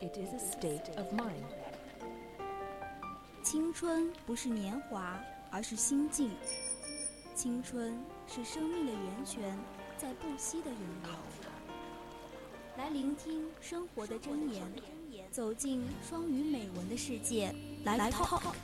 It is a state of mind. 青春不是年华，而是心境。青春是生命的源泉，在不息的涌流。来聆听生活的箴言，走进双语美文的世界。来 talk。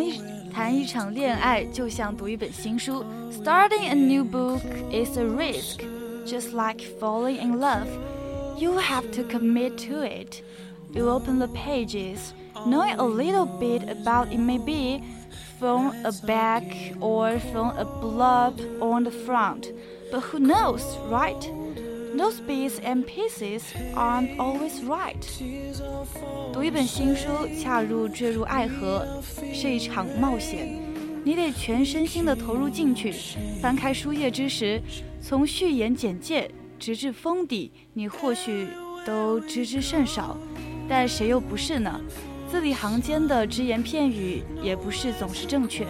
谈一谈一场恋爱，就像读一本新书。Starting a new book is a risk, just like falling in love. You have to commit to it. You open the pages, knowing a little bit about it maybe from a back or from a blurb on the front. But who knows, right? Those bits and pieces aren't always right. 读一本新书，恰如坠入爱河，是一场冒险。你得全身心的投入进去。翻开书页之时，从序言简介直至封底，你或许都知之甚少。但谁又不是呢？字里行间的只言片语，也不是总是正确。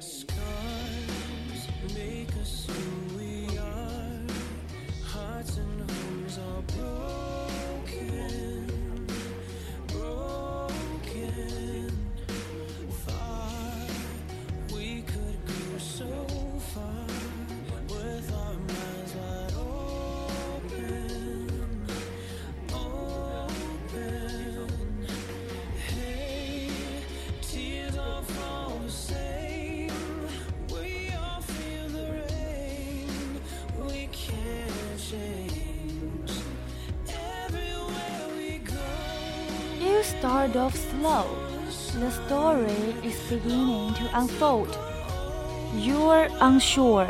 Scars make us. Start off slow. The story is beginning to unfold. You're unsure.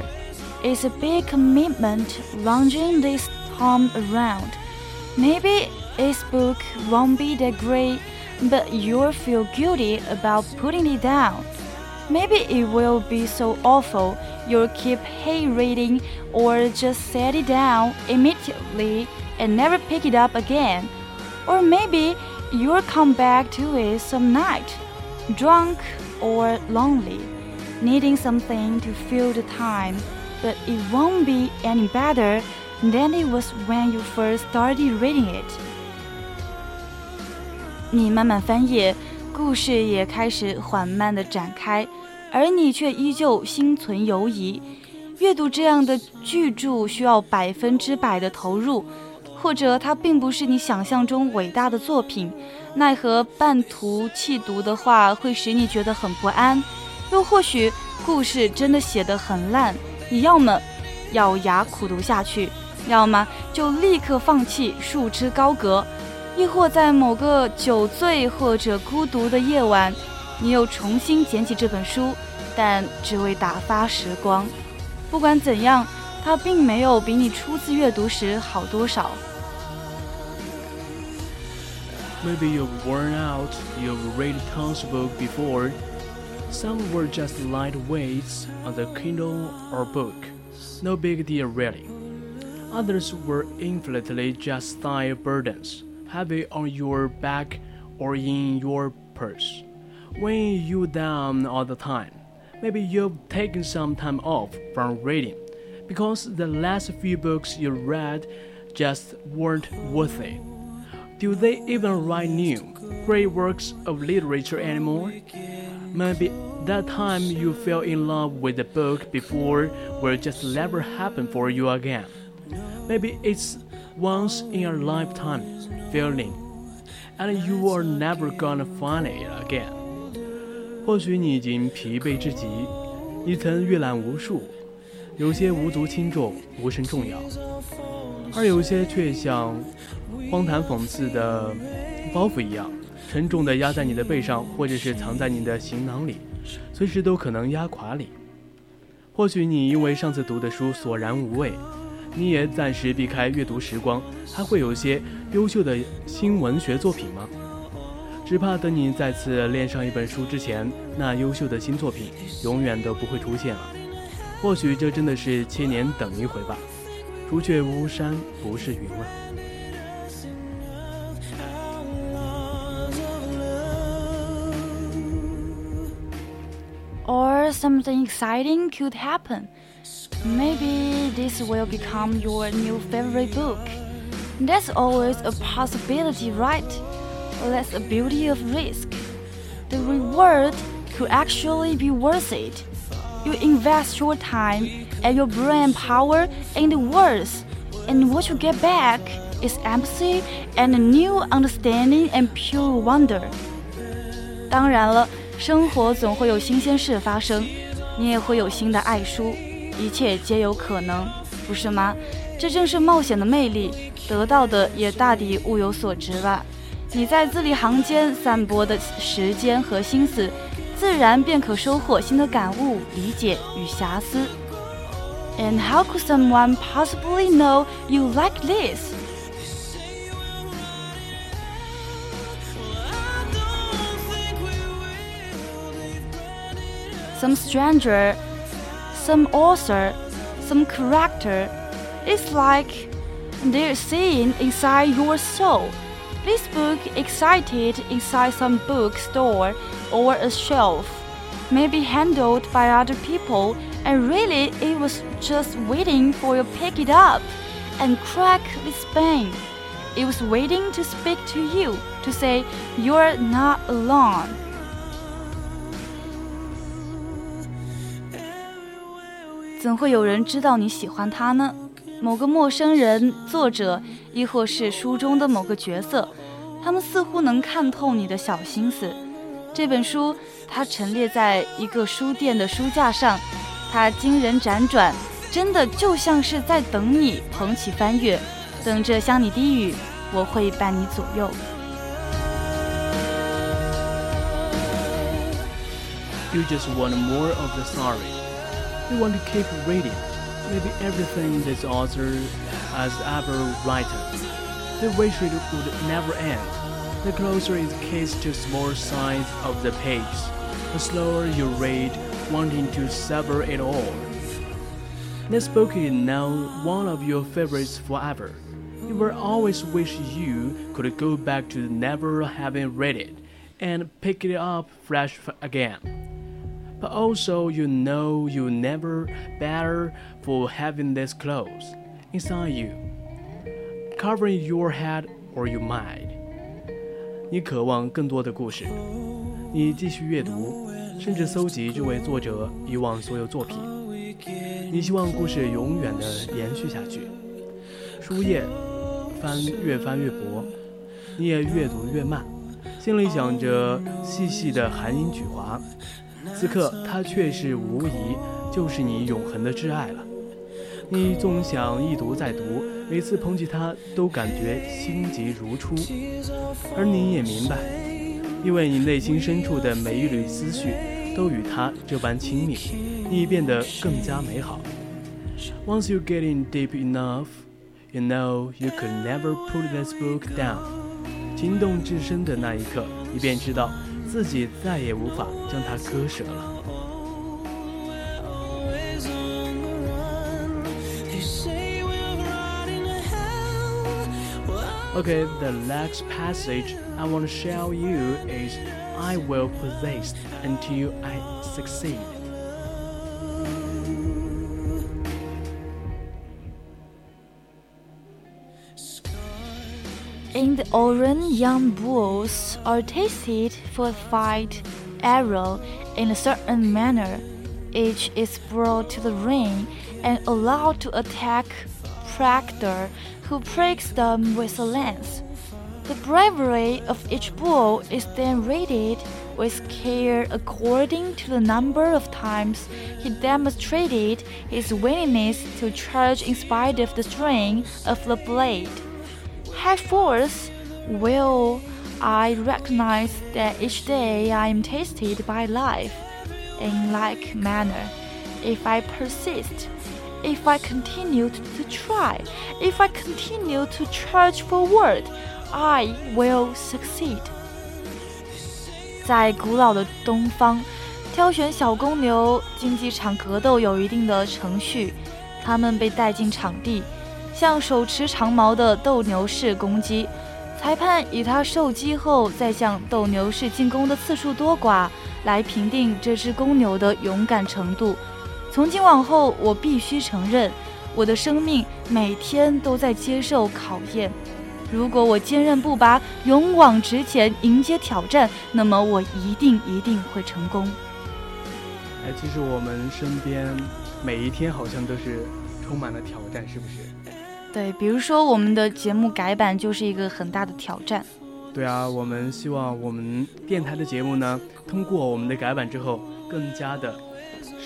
It's a big commitment launching this time around. Maybe this book won't be that great, but you'll feel guilty about putting it down. Maybe it will be so awful you'll keep hate reading or just set it down immediately and never pick it up again. Or maybe you'll come back to it some night, drunk or lonely, needing something to fill the time, but it won't be any better than it was when you first started reading it. 你慢慢翻页，故事也开始缓慢地展开，而你却依旧心存犹疑。阅读这样的巨着需要百分之百的投入。 或者它并不是你想象中伟大的作品，奈何半途弃读的话会使你觉得很不安。又或许故事真的写得很烂，你要么咬牙苦读下去，要么就立刻放弃，束之高阁。亦或在某个酒醉或者孤独的夜晚，你又重新捡起这本书，但只为打发时光。不管怎样，它并没有比你初次阅读时好多少。Maybe you've worn out, you've read tons of books before. Some were just light weights on the Kindle or book. No big deal really. Others were infinitely just thigh burdens, heavy on your back or in your purse, weighing you down all the time. Maybe you've taken some time off from reading because the last few books you read just weren't worth it. Do they even write new, great works of literature anymore? Maybe that time you fell in love with a book before will just never happen for you again. Maybe it's once in a lifetime feeling, and you are never gonna find it again. 或许你已经疲惫至极，你曾阅览无数，有些无足轻重、无甚重要，而有些却像 荒唐讽刺的包袱一样，沉重的压在你的背上，或者是藏在你的行囊里，随时都可能压垮你。或许你因为上次读的书索然无味，你也暂时避开阅读时光，还会有些优秀的新文学作品吗？只怕等你再次恋上一本书之前，那优秀的新作品永远都不会出现了。或许这真的是千年等一回吧。除却巫山不是云了。or something exciting could happen. Maybe this will become your new favorite book. That's always a possibility, right? That's the beauty of risk. The reward could actually be worth it. You invest your time and your brain power in the words, and what you get back is empathy and a new understanding and pure wonder. 当然了。 生活总会有新鲜事发生，你也会有新的爱书，一切皆有可能，不是吗？这正是冒险的魅力，得到的也大抵物有所值吧。你在字里行间散播的时间和心思，自然便可收获新的感悟、理解与遐思。And how could someone possibly know you like this? Some stranger, some author, some character. It's like they're seeing inside your soul. This book excited inside some bookstore or a shelf, maybe handled by other people, and really it was just waiting for you to pick it up and crack the spine. It was waiting to speak to you, to say you're not alone. 怎会有人知道你喜欢他呢？某个陌生人、作者，亦或是书中的某个角色，他们似乎能看透你的小心思。这本书，它陈列在一个书店的书架上，它惊人辗转，真的就像是在等你捧起翻阅，等着向你低语。我会伴你左右。You just want more of the story. You want to keep reading, maybe everything this author has ever written. The wish it would never end. The closer it gets to small signs of the page, the slower you read, wanting to sever it all. This book is now one of your favorites forever. You will always wish you could go back to never having read it and pick it up fresh again but also you know you never better for having this clothes inside you, covering your head or your mind. 你渴望更多的故事，你继续阅读，甚至搜集这位作者以往所有作品。你希望故事永远的延续下去。书页翻越翻越薄，你也越读越慢，心里想着细细的含英举华。此刻，它却是无疑就是你永恒的挚爱了。你总想一读再读，每次捧起它都感觉心急如初。而你也明白，因为你内心深处的每一缕思绪都与它这般亲密，你变得更加美好。Once you get in deep enough, you know you could never put this book down。情动至深的那一刻，你便知道。自己再也无法将它割舍了。Okay, the next passage I want to show you is I will persist until I succeed. In the Orient, young bulls are tasted for fight arrow in a certain manner. Each is brought to the ring and allowed to attack picador, who breaks them with a lance. The bravery of each bull is then rated with care according to the number of times he demonstrated his willingness to charge in spite of the strain of the blade high force, will, I recognize that each day I am tasted by life in like manner. If I persist, if I continue to try, if I continue to charge forward, I will succeed. 在古老的东方，挑选小公牛，竞技场格斗有一定的程序。他们被带进场地， 向手持长矛的斗牛士攻击。裁判以他受击后再向斗牛士进攻的次数多寡来评定这只公牛的勇敢程度。从今往后，我必须承认，我的生命每天都在接受考验。如果我坚韧不拔，勇往直前，迎接挑战，那么我一定一定会成功。哎，其实我们身边每一天好像都是充满了挑战，是不是？对，比如说我们的节目改版就是一个很大的挑战。对啊，我们希望我们电台的节目呢，通过我们的改版之后，更加的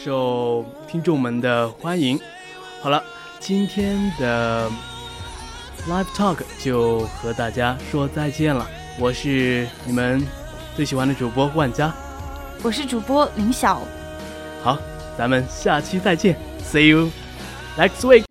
受听众们的欢迎。好了，今天的 Live Talk 就和大家说再见了。我是你们最喜欢的主播万佳，我是主播林晓。好，咱们下期再见，See you next week。